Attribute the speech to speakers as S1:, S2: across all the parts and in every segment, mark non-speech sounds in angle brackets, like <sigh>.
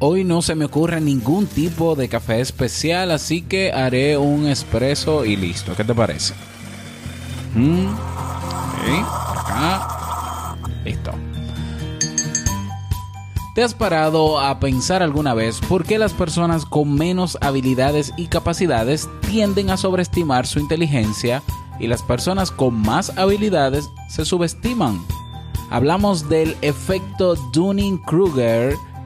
S1: Hoy no se me ocurre ningún tipo de café especial, así que haré un espresso y listo. ¿Qué te parece? Mm. Acá. Listo. ¿Te has parado a pensar alguna vez por qué las personas con menos habilidades y capacidades tienden a sobreestimar su inteligencia y las personas con más habilidades se subestiman? Hablamos del efecto Dunning-Kruger,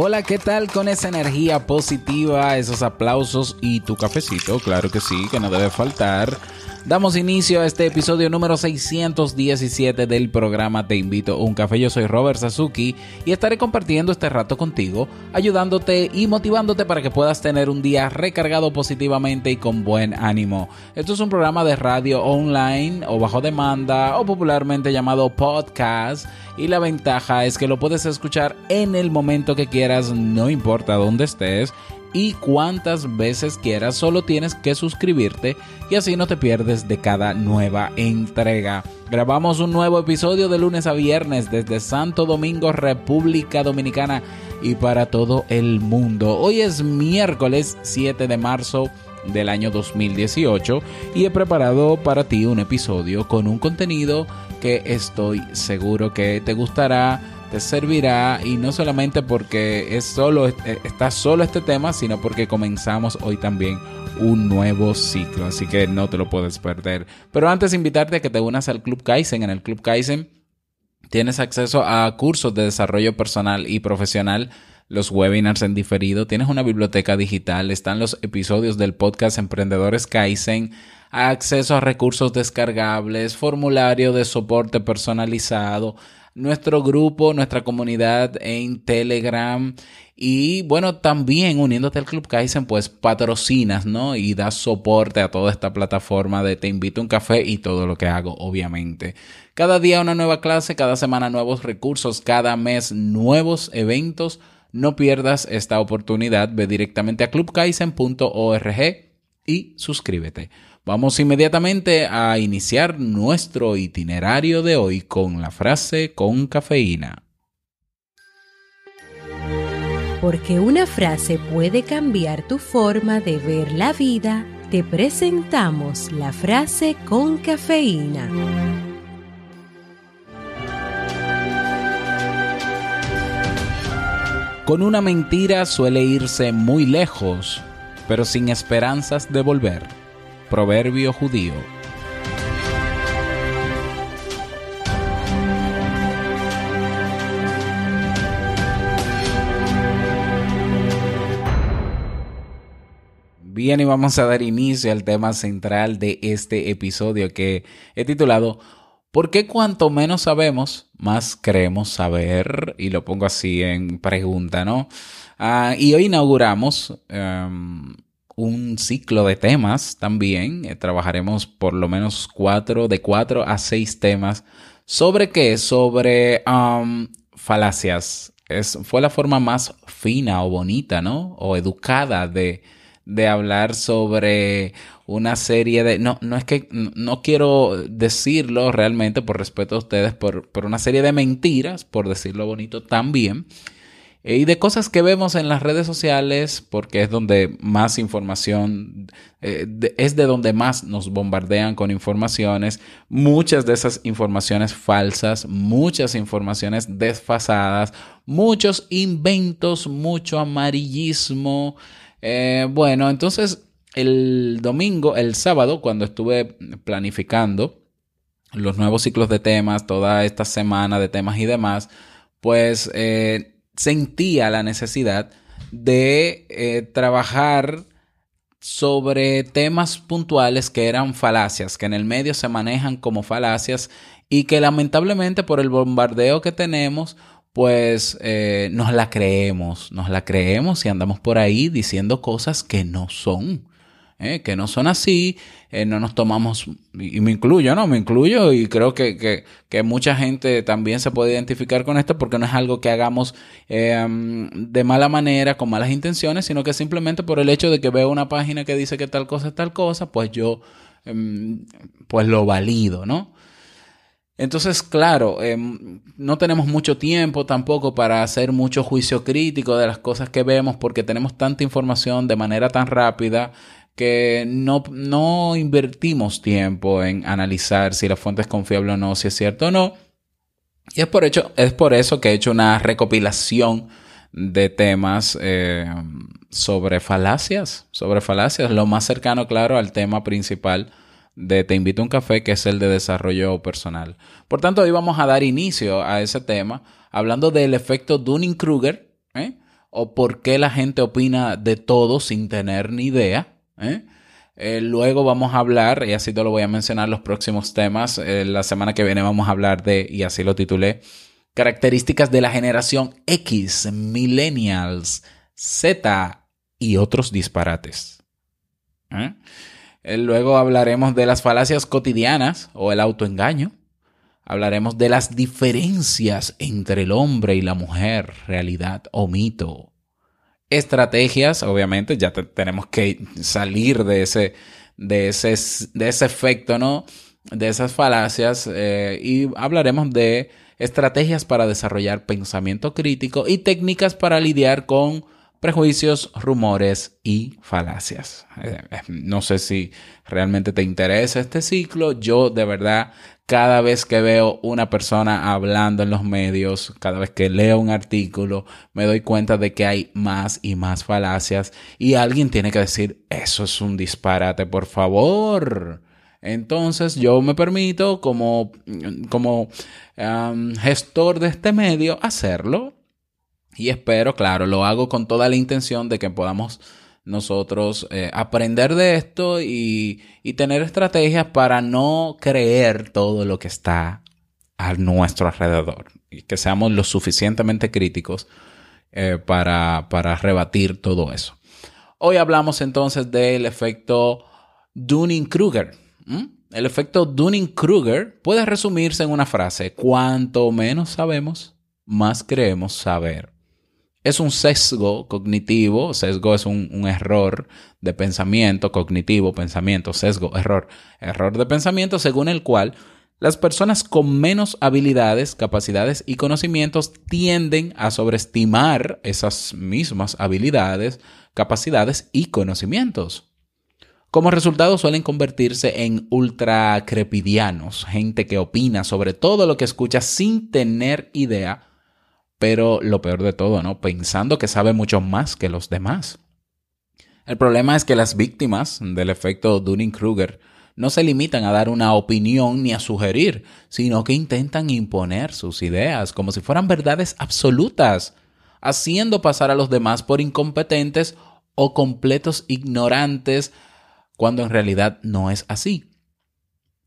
S1: Hola, ¿qué tal con esa energía positiva, esos aplausos y tu cafecito? Claro que sí, que no debe faltar. Damos inicio a este episodio número 617 del programa Te invito a un café. Yo soy Robert Sasuki y estaré compartiendo este rato contigo, ayudándote y motivándote para que puedas tener un día recargado positivamente y con buen ánimo. Esto es un programa de radio online o bajo demanda o popularmente llamado podcast y la ventaja es que lo puedes escuchar en el momento que quieras, no importa dónde estés y cuantas veces quieras, solo tienes que suscribirte y así no te pierdes de cada nueva entrega. Grabamos un nuevo episodio de lunes a viernes desde Santo Domingo, República Dominicana y para todo el mundo. Hoy es miércoles 7 de marzo del año 2018 y he preparado para ti un episodio con un contenido que estoy seguro que te gustará te servirá y no solamente porque es solo, eh, está solo este tema, sino porque comenzamos hoy también un nuevo ciclo, así que no te lo puedes perder. Pero antes invitarte a que te unas al Club Kaizen. En el Club Kaizen tienes acceso a cursos de desarrollo personal y profesional, los webinars en diferido, tienes una biblioteca digital, están los episodios del podcast Emprendedores Kaizen, acceso a recursos descargables, formulario de soporte personalizado, nuestro grupo, nuestra comunidad en Telegram. Y bueno, también uniéndote al Club Kaizen, pues patrocinas, ¿no? Y das soporte a toda esta plataforma de Te invito a un café y todo lo que hago, obviamente. Cada día una nueva clase, cada semana nuevos recursos, cada mes nuevos eventos. No pierdas esta oportunidad. Ve directamente a clubkaizen.org y suscríbete. Vamos inmediatamente a iniciar nuestro itinerario de hoy con la frase con cafeína.
S2: Porque una frase puede cambiar tu forma de ver la vida, te presentamos la frase con cafeína.
S1: Con una mentira suele irse muy lejos, pero sin esperanzas de volver. Proverbio judío. Bien, y vamos a dar inicio al tema central de este episodio que he titulado ¿Por qué cuanto menos sabemos, más creemos saber? Y lo pongo así en pregunta, ¿no? Ah, y hoy inauguramos em, un ciclo de temas también. Eh, trabajaremos por lo menos cuatro, de cuatro a seis temas. ¿Sobre qué? Sobre um, falacias. Es, fue la forma más fina o bonita, ¿no? O educada de, de hablar sobre una serie de... No, no es que no quiero decirlo realmente por respeto a ustedes, por, por una serie de mentiras, por decirlo bonito también y de cosas que vemos en las redes sociales, porque es donde más información, eh, es de donde más nos bombardean con informaciones, muchas de esas informaciones falsas, muchas informaciones desfasadas, muchos inventos, mucho amarillismo. Eh, bueno, entonces el domingo, el sábado, cuando estuve planificando los nuevos ciclos de temas, toda esta semana de temas y demás, pues eh, sentía la necesidad de eh, trabajar sobre temas puntuales que eran falacias, que en el medio se manejan como falacias y que lamentablemente por el bombardeo que tenemos, pues eh, nos la creemos, nos la creemos y andamos por ahí diciendo cosas que no son. ¿Eh? que no son así, eh, no nos tomamos, y me incluyo, ¿no? Me incluyo y creo que, mucha gente también se puede identificar con esto porque no es algo que hagamos em, de mala manera, con malas intenciones, sino que simplemente por el hecho de que veo una página que dice que tal cosa es tal cosa, pues yo em, pues lo valido, ¿no? Entonces, claro, em, no tenemos mucho tiempo tampoco para hacer mucho juicio crítico de las cosas que vemos porque tenemos tanta información de manera tan rápida que no, no invertimos tiempo en analizar si la fuente es confiable o no, si es cierto o no. Y es por, hecho, es por eso que he hecho una recopilación de temas eh, sobre falacias, sobre falacias, lo más cercano, claro, al tema principal de Te invito a un café, que es el de desarrollo personal. Por tanto, hoy vamos a dar inicio a ese tema hablando del efecto Dunning-Kruger, ¿eh? o por qué la gente opina de todo sin tener ni idea. ¿Eh? Eh, luego vamos a hablar, y así te lo voy a mencionar los próximos temas. Eh, la semana que viene vamos a hablar de, y así lo titulé, características de la generación X, millennials, Z y otros disparates. luego hablaremos de las falacias cotidianas o el autoengaño. Hablaremos de las diferencias entre el hombre y la mujer, realidad o mito estrategias, obviamente, ya tenemos que salir de ese, de ese, de ese efecto, ¿no? De esas falacias eh, y hablaremos de estrategias para desarrollar pensamiento crítico y técnicas para lidiar con prejuicios, rumores y falacias. Eh, eh, no sé si realmente te interesa este ciclo. Yo de verdad cada vez que veo una persona hablando en los medios, cada vez que leo un artículo, me doy cuenta de que hay más y más falacias y alguien tiene que decir, eso es un disparate, por favor. Entonces yo me permito como, como gestor de este medio hacerlo y espero, claro, lo hago con toda la intención de que podamos nosotros eh, aprender de esto y, tener estrategias para no creer todo lo que está a nuestro alrededor y que seamos lo suficientemente críticos eh, para, para, rebatir todo eso. Hoy hablamos entonces del efecto Dunning-Kruger. El efecto Dunning-Kruger puede resumirse en una frase, cuanto menos sabemos, más creemos saber es un sesgo cognitivo, sesgo es un, error de pensamiento cognitivo, pensamiento, sesgo, error, error de pensamiento según el cual las personas con menos habilidades, capacidades y conocimientos tienden a sobreestimar esas mismas habilidades, capacidades y conocimientos. Como resultado suelen convertirse en ultracrepidianos, gente que opina sobre todo lo que escucha sin tener idea pero lo peor de todo, ¿no? Pensando que sabe mucho más que los demás. El problema es que las víctimas del efecto Dunning-Kruger no se limitan a dar una opinión ni a sugerir, sino que intentan imponer sus ideas como si fueran verdades absolutas, haciendo pasar a los demás por incompetentes o completos ignorantes, cuando en realidad no es así.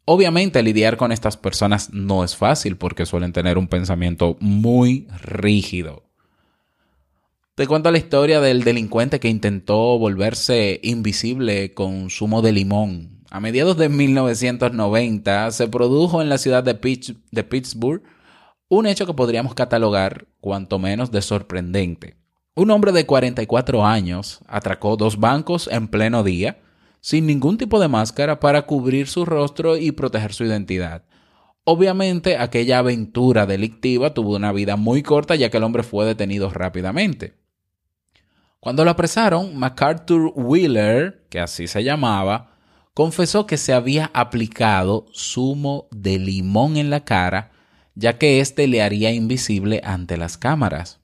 S1: Obviamente lidiar con estas personas no es fácil porque suelen tener un pensamiento muy rígido. Te cuento la historia del delincuente que intentó volverse invisible con zumo de limón. A mediados de 1990 se produjo en la ciudad de, de Pittsburgh un hecho que podríamos catalogar cuanto menos de sorprendente. Un hombre de 44 años atracó dos bancos en pleno día, sin ningún tipo de máscara para cubrir su rostro y proteger su identidad. Obviamente, aquella aventura delictiva tuvo una vida muy corta ya que el hombre fue detenido rápidamente. Cuando lo apresaron, MacArthur Wheeler, que así se llamaba, confesó que se había aplicado zumo de limón en la cara, ya que éste le haría invisible ante las cámaras.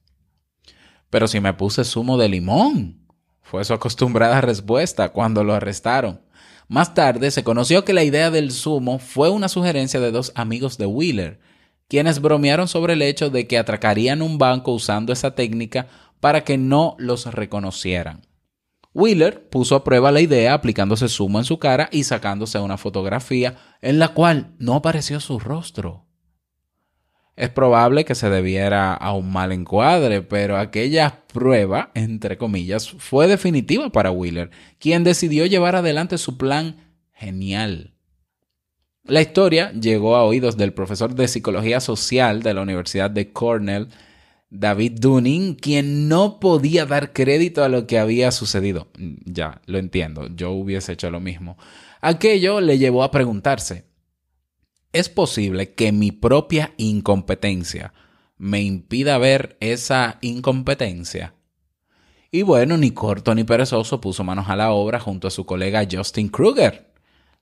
S1: Pero si me puse zumo de limón, fue su acostumbrada respuesta cuando lo arrestaron. Más tarde se conoció que la idea del zumo fue una sugerencia de dos amigos de Wheeler, quienes bromearon sobre el hecho de que atracarían un banco usando esa técnica para que no los reconocieran. Wheeler puso a prueba la idea aplicándose zumo en su cara y sacándose una fotografía en la cual no apareció su rostro. Es probable que se debiera a un mal encuadre, pero aquella prueba, entre comillas, fue definitiva para Wheeler, quien decidió llevar adelante su plan genial. La historia llegó a oídos del profesor de psicología social de la Universidad de Cornell, David Dunning, quien no podía dar crédito a lo que había sucedido. Ya, lo entiendo, yo hubiese hecho lo mismo. Aquello le llevó a preguntarse, ¿es posible que mi propia incompetencia me impida ver esa incompetencia? Y bueno, ni corto ni perezoso puso manos a la obra junto a su colega Justin Kruger.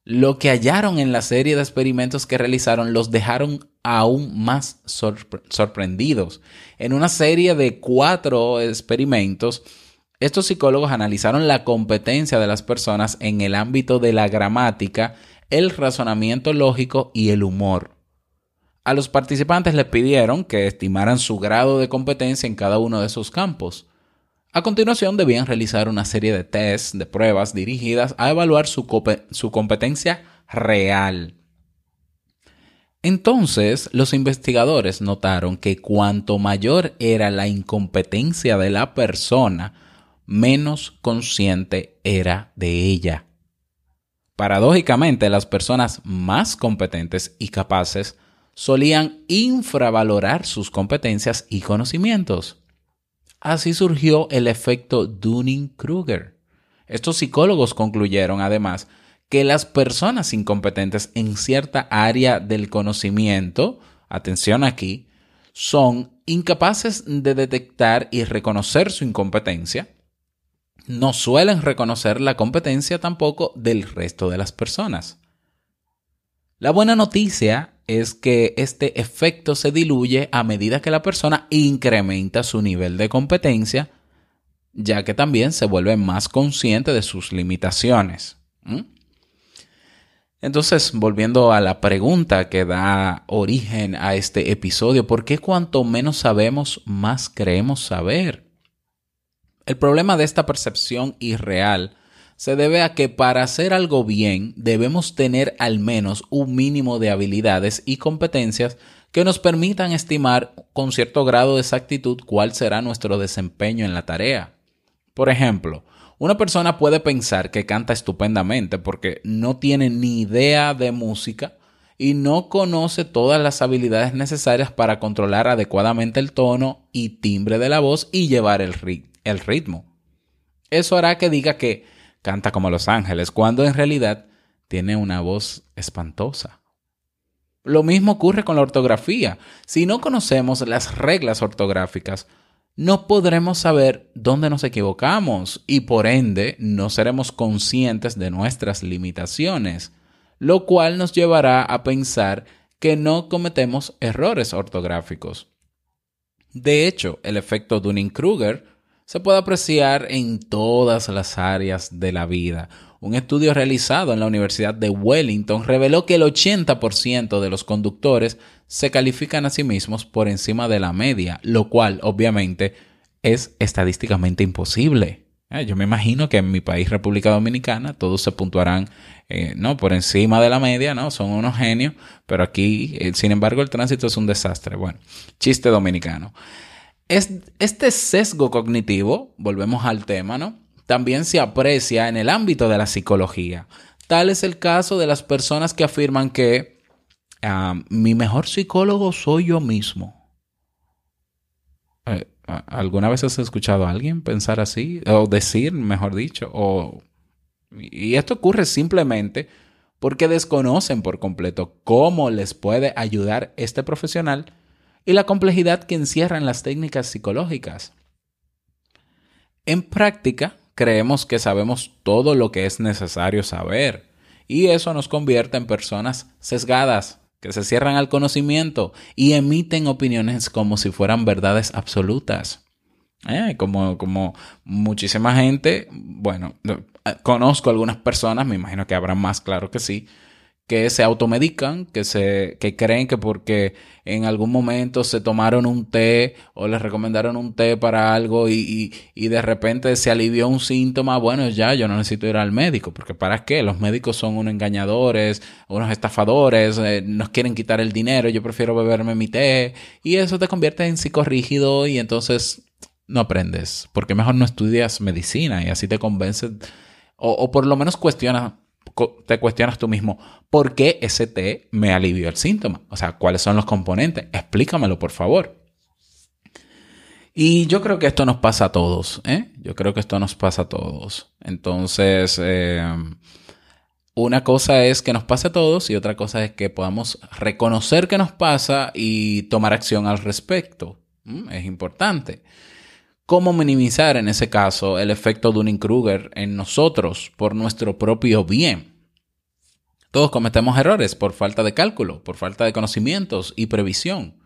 S1: Lo que hallaron en la serie de experimentos que realizaron los dejaron aún más sorprendidos. En una serie de cuatro experimentos, estos psicólogos analizaron la competencia de las personas en el ámbito de la gramática, el razonamiento lógico y el humor. A los participantes les pidieron que estimaran su grado de competencia en cada uno de esos campos. A continuación debían realizar una serie de tests, de pruebas dirigidas a evaluar su, su competencia real. Entonces, los investigadores notaron que cuanto mayor era la incompetencia de la persona, menos consciente era de ella. Paradójicamente, las personas más competentes y capaces solían infravalorar sus competencias y conocimientos. Así surgió el efecto Dunning-Kruger. Estos psicólogos concluyeron además que las personas incompetentes en cierta área del conocimiento, atención aquí, son incapaces de detectar y reconocer su incompetencia, no suelen reconocer la competencia tampoco del resto de las personas. La buena noticia es que este efecto se diluye a medida que la persona incrementa su nivel de competencia, ya que también se vuelve más consciente de sus limitaciones. Entonces, volviendo a la pregunta que da origen a este episodio, ¿por qué cuanto menos sabemos, más creemos saber? El problema de esta percepción irreal se debe a que para hacer algo bien debemos tener al menos un mínimo de habilidades y competencias que nos permitan estimar con cierto grado de exactitud cuál será nuestro desempeño en la tarea. Por ejemplo, una persona puede pensar que canta estupendamente porque no tiene ni idea de música y no conoce todas las habilidades necesarias para controlar adecuadamente el tono y timbre de la voz y llevar el, ritmo. Eso hará que diga que canta como los ángeles, cuando en realidad tiene una voz espantosa. Lo mismo ocurre con la ortografía. Si no conocemos las reglas ortográficas, no podremos saber dónde nos equivocamos y por ende no seremos conscientes de nuestras limitaciones, lo cual nos llevará a pensar que no cometemos errores ortográficos. De hecho, el efecto Dunning-Kruger se puede apreciar en todas las áreas de la vida. Un estudio realizado en la Universidad de Wellington reveló que el 80% de los conductores se califican a sí mismos por encima de la media, lo cual obviamente es estadísticamente imposible. Eh, yo me imagino que en mi país, República Dominicana, todos se puntuarán eh, no por encima de la media, ¿no? Son unos genios, pero aquí, eh, sin embargo, el tránsito es un desastre. Bueno, chiste dominicano este sesgo cognitivo, volvemos al tema, ¿no? También se aprecia en el ámbito de la psicología. Tal es el caso de las personas que afirman que ah, mi mejor psicólogo soy yo mismo. Eh, ¿Alguna vez has escuchado a alguien pensar así? O decir, mejor dicho. O... Y esto ocurre simplemente porque desconocen por completo cómo les puede ayudar este profesional y la complejidad que encierran las técnicas psicológicas. En práctica, creemos que sabemos todo lo que es necesario saber, y eso nos convierte en personas sesgadas, que se cierran al conocimiento y emiten opiniones como si fueran verdades absolutas. Eh, como, como muchísima gente, bueno, conozco algunas personas, me imagino que habrá más, claro que sí, que se automedican, que, se, que creen que porque en algún momento se tomaron un té o les recomendaron un té para algo y, y, de repente se alivió un síntoma, bueno, ya yo no necesito ir al médico, porque ¿para qué? Los médicos son unos engañadores, unos estafadores, eh, nos quieren quitar el dinero, yo prefiero beberme mi té y eso te convierte en psicorrígido y entonces no aprendes, porque mejor no estudias medicina y así te convences o, o por lo menos cuestionas te cuestionas tú mismo, ¿por qué ese té me alivió el síntoma? O sea, ¿cuáles son los componentes? Explícamelo, por favor. Y yo creo que esto nos pasa a todos, ¿eh? Yo creo que esto nos pasa a todos. Entonces, eh, una cosa es que nos pase a todos y otra cosa es que podamos reconocer que nos pasa y tomar acción al respecto. Es importante. ¿Cómo minimizar en ese caso el efecto Dunning-Kruger en nosotros por nuestro propio bien? Todos cometemos errores por falta de cálculo, por falta de conocimientos y previsión.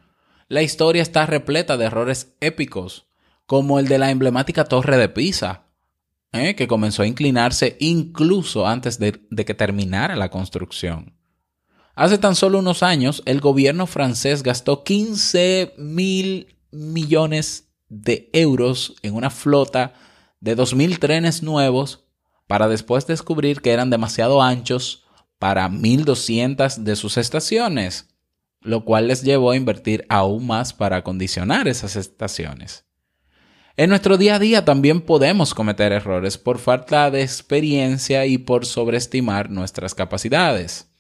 S1: La historia está repleta de errores épicos, como el de la emblemática Torre de Pisa, ¿eh? que comenzó a inclinarse incluso antes de, de que terminara la construcción. Hace tan solo unos años, el gobierno francés gastó 15 mil millones de euros en una flota de 2.000 trenes nuevos para después descubrir que eran demasiado anchos para 1.200 de sus estaciones, lo cual les llevó a invertir aún más para acondicionar esas estaciones. En nuestro día a día también podemos cometer errores por falta de experiencia y por sobreestimar nuestras capacidades.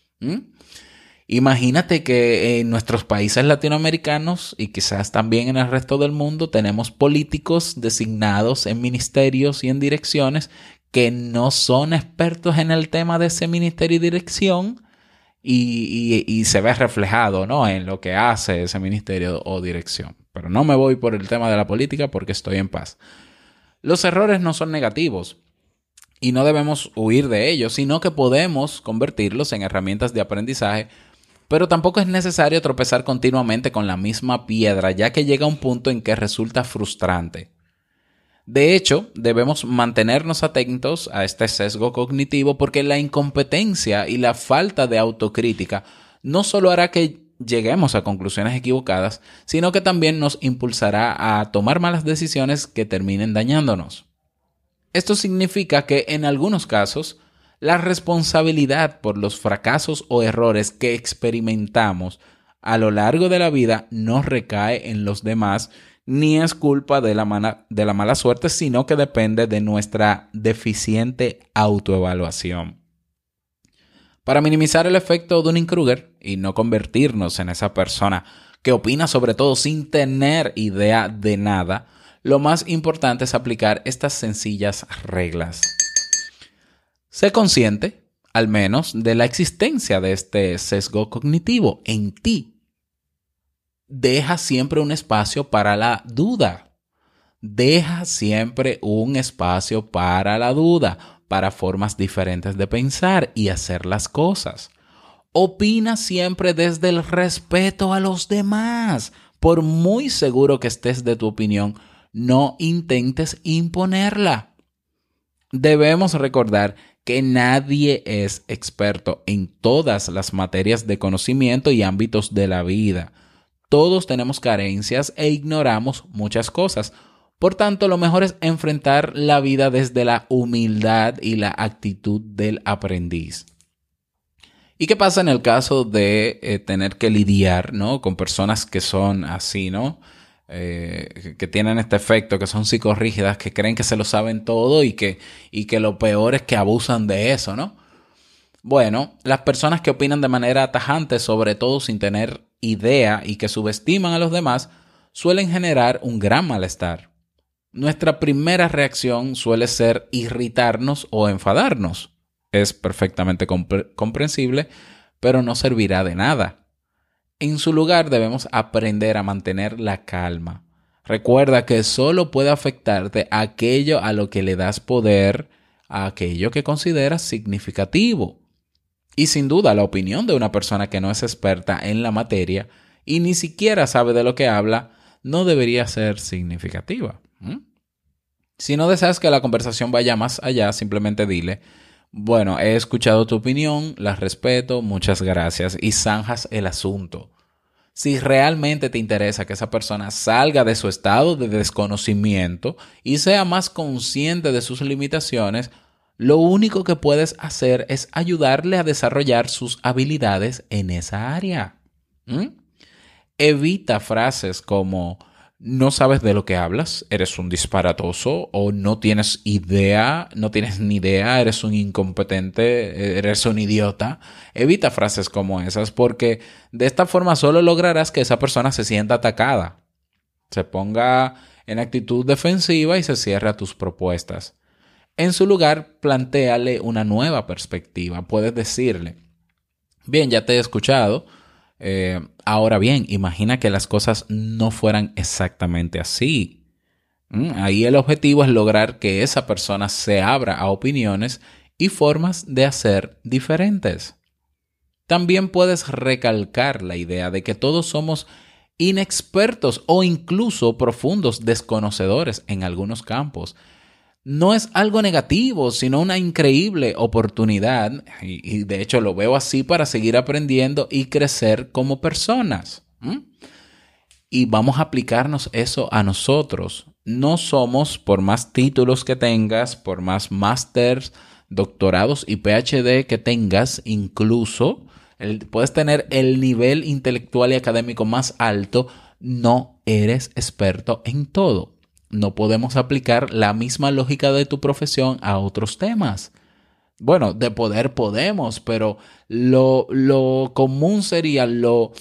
S1: Imagínate que en nuestros países latinoamericanos y quizás también en el resto del mundo tenemos políticos designados en ministerios y en direcciones que no son expertos en el tema de ese ministerio y dirección y, se ve reflejado ¿no? en lo que hace ese ministerio o dirección. Pero no me voy por el tema de la política porque estoy en paz. Los errores no son negativos y no debemos huir de ellos, sino que podemos convertirlos en herramientas de aprendizaje pero tampoco es necesario tropezar continuamente con la misma piedra, ya que llega un punto en que resulta frustrante. De hecho, debemos mantenernos atentos a este sesgo cognitivo porque la incompetencia y la falta de autocrítica no solo hará que lleguemos a conclusiones equivocadas, sino que también nos impulsará a tomar malas decisiones que terminen dañándonos. Esto significa que en algunos casos la responsabilidad por los fracasos o errores que experimentamos a lo largo de la vida no recae en los demás ni es culpa de la, mala, suerte, sino que depende de nuestra deficiente autoevaluación. Para minimizar el efecto Dunning-Kruger y no convertirnos en esa persona que opina sobre todo sin tener idea de nada, lo más importante es aplicar estas sencillas reglas. Sé consciente, al menos, de la existencia de este sesgo cognitivo en ti. Deja siempre un espacio para la duda. Deja siempre un espacio para la duda, para formas diferentes de pensar y hacer las cosas. Opina siempre desde el respeto a los demás. Por muy seguro que estés de tu opinión, no intentes imponerla. Debemos recordar que nadie es experto en todas las materias de conocimiento y ámbitos de la vida. Todos tenemos carencias e ignoramos muchas cosas. Por tanto, lo mejor es enfrentar la vida desde la humildad y la actitud del aprendiz. ¿Y qué pasa en el caso de eh, tener que lidiar ¿no? con personas que son así, ¿no? Eh, que tienen este efecto, que son psicorrígidas, que creen que se lo saben todo y que, y que lo peor es que abusan de eso, ¿no? Bueno, las personas que opinan de manera tajante, sobre todo sin tener idea y que subestiman a los demás, suelen generar un gran malestar. Nuestra primera reacción suele ser irritarnos o enfadarnos. es perfectamente comprensible, pero no servirá de nada. En su lugar debemos aprender a mantener la calma. Recuerda que solo puede afectarte aquello a lo que le das poder, a aquello que consideras significativo. Y sin duda la opinión de una persona que no es experta en la materia y ni siquiera sabe de lo que habla no debería ser significativa. Si no deseas que la conversación vaya más allá, simplemente dile, bueno, he escuchado tu opinión, la respeto, muchas gracias y zanjas el asunto. Si realmente te interesa que esa persona salga de su estado de desconocimiento y sea más consciente de sus limitaciones, lo único que puedes hacer es ayudarle a desarrollar sus habilidades en esa área. ¿Mm? Evita frases como no sabes de lo que hablas, eres un disparatoso o no tienes idea, no tienes ni idea, eres un incompetente, eres un idiota. Evita frases como esas porque de esta forma solo lograrás que esa persona se sienta atacada, se ponga en actitud defensiva y se cierre a tus propuestas. En su lugar, plantéale una nueva perspectiva. Puedes decirle, bien, ya te he escuchado, eh, ahora bien, imagina que las cosas no fueran exactamente así. Mm, ahí el objetivo es lograr que esa persona se abra a opiniones y formas de hacer diferentes. También puedes recalcar la idea de que todos somos inexpertos o incluso profundos desconocedores en algunos campos no es algo negativo, sino una increíble oportunidad, y, de hecho lo veo así para seguir aprendiendo y crecer como personas. Y vamos a aplicarnos eso a nosotros. No somos, por más títulos que tengas, por más másters, doctorados y PhD que tengas, incluso puedes tener el nivel intelectual y académico más alto, no eres experto en todo no podemos aplicar la misma lógica de tu profesión a otros temas. Bueno, de poder podemos, pero lo, lo común sería, lo,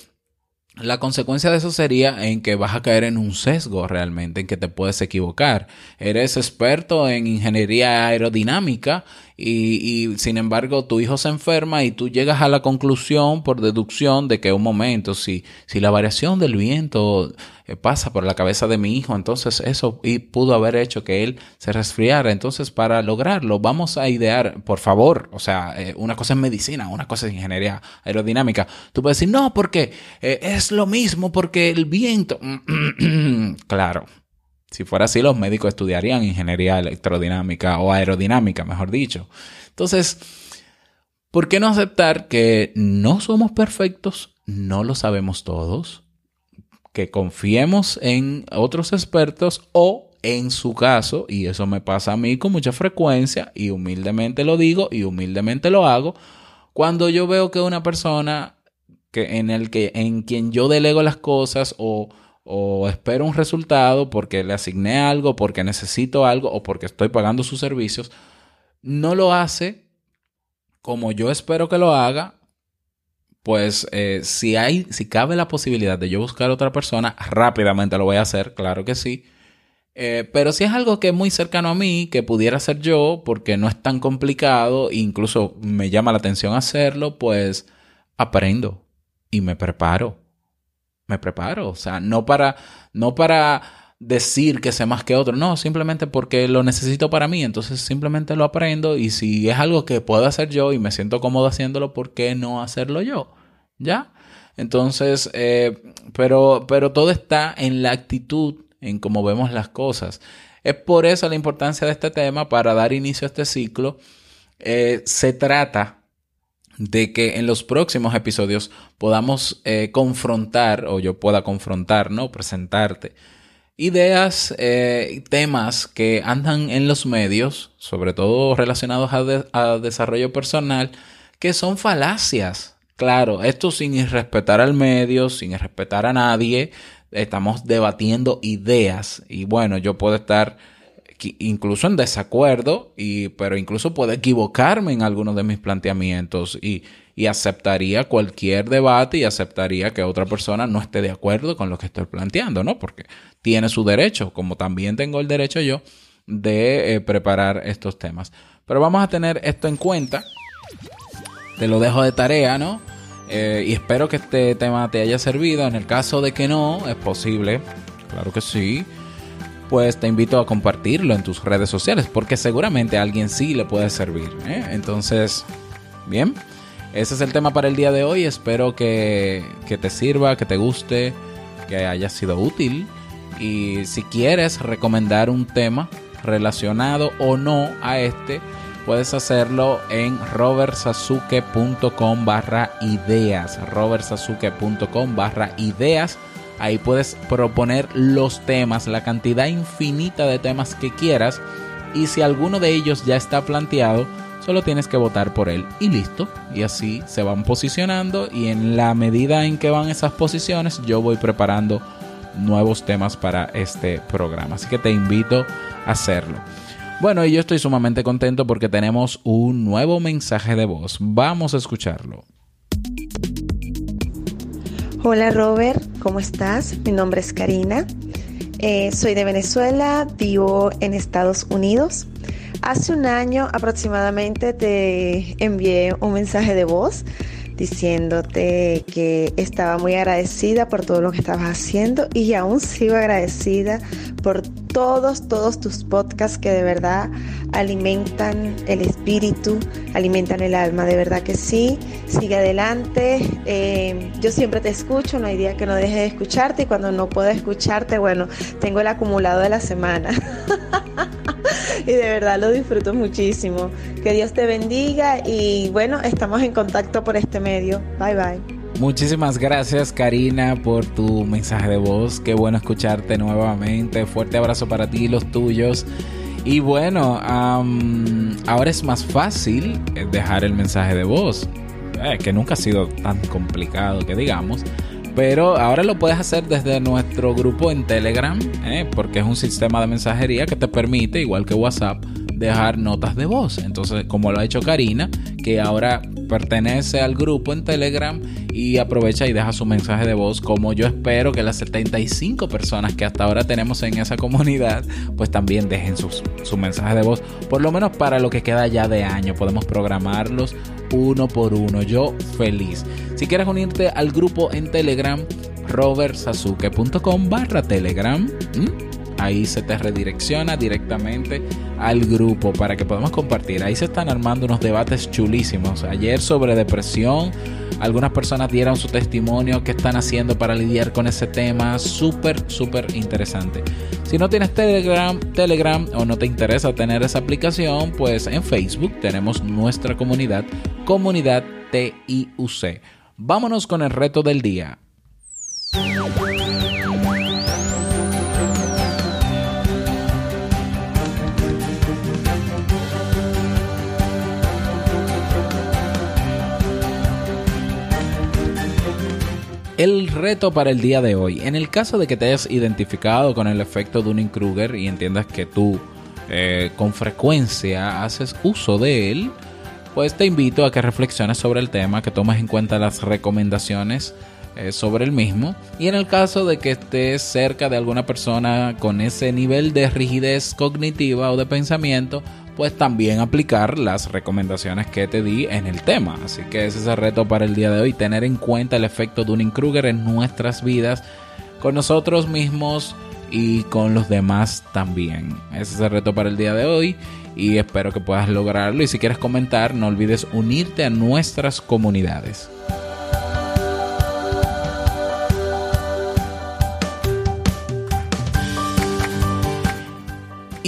S1: la consecuencia de eso sería en que vas a caer en un sesgo realmente, en que te puedes equivocar. Eres experto en ingeniería aerodinámica y, y, sin embargo tu hijo se enferma y tú llegas a la conclusión por deducción de que un momento, si, si la variación del viento eh, pasa por la cabeza de mi hijo, entonces eso y pudo haber hecho que él se resfriara. Entonces para lograrlo vamos a idear, por favor, o sea, eh, una cosa es medicina, una cosa es ingeniería aerodinámica. Tú puedes decir, no, porque eh, es lo mismo, porque el viento... <clears throat> claro, si fuera así, los médicos estudiarían ingeniería electrodinámica o aerodinámica, mejor dicho. Entonces, ¿por qué no aceptar que no somos perfectos? No lo sabemos todos. Que confiemos en otros expertos o en su caso, y eso me pasa a mí con mucha frecuencia, y humildemente lo digo y humildemente lo hago, cuando yo veo que una persona que en el que en quien yo delego las cosas o o espero un resultado porque le asigné algo, porque necesito algo o porque estoy pagando sus servicios, no lo hace como yo espero que lo haga, pues eh, si hay, si cabe la posibilidad de yo buscar a otra persona, rápidamente lo voy a hacer, claro que sí. Eh, pero si es algo que es muy cercano a mí, que pudiera ser yo, porque no es tan complicado, incluso me llama la atención hacerlo, pues aprendo y me preparo me preparo. O sea, no para, no para decir que sé más que otro, no, simplemente porque lo necesito para mí, entonces simplemente lo aprendo y si es algo que puedo hacer yo y me siento cómodo haciéndolo, ¿por qué no hacerlo yo? ¿Ya? Entonces, eh, pero, pero todo está en la actitud, en cómo vemos las cosas. Es por eso la importancia de este tema para dar inicio a este ciclo. Eh, se trata de que en los próximos episodios podamos eh, confrontar, o yo pueda confrontar, ¿no? Presentarte ideas, eh, temas que andan en los medios, sobre todo relacionados a, desarrollo personal, que son falacias. Claro, esto sin irrespetar al medio, sin irrespetar a nadie, estamos debatiendo ideas y bueno, yo puedo estar incluso en desacuerdo, y, pero incluso puedo equivocarme en algunos de mis planteamientos y, y aceptaría cualquier debate y aceptaría que otra persona no esté de acuerdo con lo que estoy planteando, ¿no? Porque tiene su derecho, como también tengo el derecho yo de eh, preparar estos temas. Pero vamos a tener esto en cuenta te lo dejo de tarea, ¿no? Eh, y espero que este tema te haya servido. En el caso de que no, es posible, claro que sí. Pues te invito a compartirlo en tus redes sociales, porque seguramente a alguien sí le puede servir. ¿eh? Entonces, bien, ese es el tema para el día de hoy. Espero que, que te sirva, que te guste, que haya sido útil. Y si quieres recomendar un tema relacionado o no a este, puedes hacerlo en robertsasuke.com barra ideas. robertsasuke.com barra ideas. Ahí puedes proponer los temas, la cantidad infinita de temas que quieras. Y si alguno de ellos ya está planteado, solo tienes que votar por él y listo. Y así se van posicionando y en la medida en que van esas posiciones yo voy preparando nuevos temas para este programa. Así que te invito a hacerlo. Bueno, y yo estoy sumamente contento porque tenemos un nuevo mensaje de voz. Vamos a escucharlo.
S3: Hola Robert, ¿cómo estás? Mi nombre es Karina. Eh, soy de Venezuela, vivo en Estados Unidos. Hace un año aproximadamente te envié un mensaje de voz diciéndote que estaba muy agradecida por todo lo que estabas haciendo y aún sigo agradecida por todos, todos tus podcasts que de verdad alimentan el espíritu, alimentan el alma, de verdad que sí. Sigue adelante. Eh, yo siempre te escucho, no hay día que no deje de escucharte y cuando no puedo escucharte, bueno, tengo el acumulado de la semana. <laughs> y de verdad lo disfruto muchísimo. Que Dios te bendiga y bueno, estamos en contacto por este medio. Bye bye.
S1: Muchísimas gracias Karina por tu mensaje de voz. Qué bueno escucharte nuevamente. Fuerte abrazo para ti y los tuyos. Y bueno, ahora es más fácil dejar el mensaje de voz, eh, que nunca ha sido tan complicado que digamos. Pero ahora lo puedes hacer desde nuestro grupo en Telegram, eh, porque es un sistema de mensajería que te permite, igual que WhatsApp, dejar notas de voz. Entonces, como lo ha hecho Karina, que ahora pertenece al grupo en Telegram y aprovecha y deja su mensaje de voz, como yo espero que las 75 personas que hasta ahora tenemos en esa comunidad, pues también dejen sus, su mensaje de voz, por lo menos para lo que queda ya de año. Podemos programarlos uno por uno. Yo feliz. Si quieres unirte al grupo en Telegram, robertsasuke.com barra Telegram. Ahí se te redirecciona directamente al grupo para que podamos compartir. Ahí se están armando unos debates chulísimos. Ayer sobre depresión, algunas personas dieron su testimonio, qué están haciendo para lidiar con ese tema. Súper, súper interesante. Si no tienes Telegram, Telegram o no te interesa tener esa aplicación, pues en Facebook tenemos nuestra comunidad, comunidad TIUC. Vámonos con el reto del día. El reto para el día de hoy. En el caso de que te hayas identificado con el efecto Dunning-Kruger y entiendas que tú eh, con frecuencia haces uso de él, pues te invito a que reflexiones sobre el tema, que tomes en cuenta las recomendaciones eh, sobre el mismo. Y en el caso de que estés cerca de alguna persona con ese nivel de rigidez cognitiva o de pensamiento, pues también aplicar las recomendaciones que te di en el tema. Así que ese es el reto para el día de hoy, tener en cuenta el efecto Dunning-Kruger en nuestras vidas, con nosotros mismos y con los demás también. Ese es el reto para el día de hoy y espero que puedas lograrlo. Y si quieres comentar, no olvides unirte a nuestras comunidades.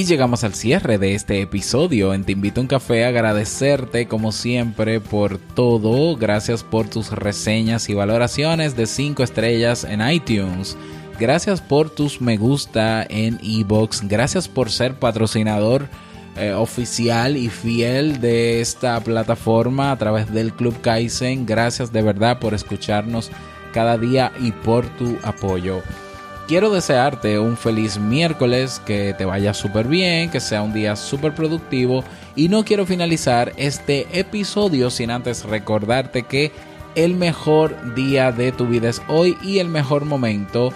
S1: Y llegamos al cierre de este episodio. En Te invito a un café, agradecerte como siempre por todo. Gracias por tus reseñas y valoraciones de 5 estrellas en iTunes. Gracias por tus me gusta en iBox. Gracias por ser patrocinador eh, oficial y fiel de esta plataforma a través del Club Kaizen. Gracias de verdad por escucharnos cada día y por tu apoyo quiero desearte un feliz miércoles, que te vaya súper bien, que sea un día súper productivo y no quiero finalizar este episodio sin antes recordarte que el mejor día de tu vida es hoy y el mejor momento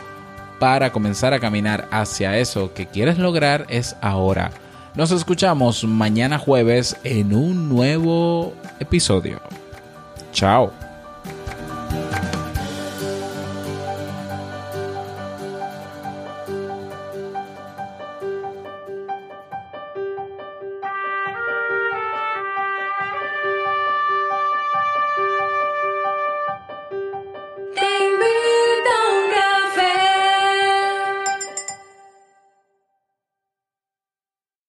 S1: para comenzar a caminar hacia eso que quieres lograr es ahora. Nos escuchamos mañana jueves en un nuevo episodio. Chao.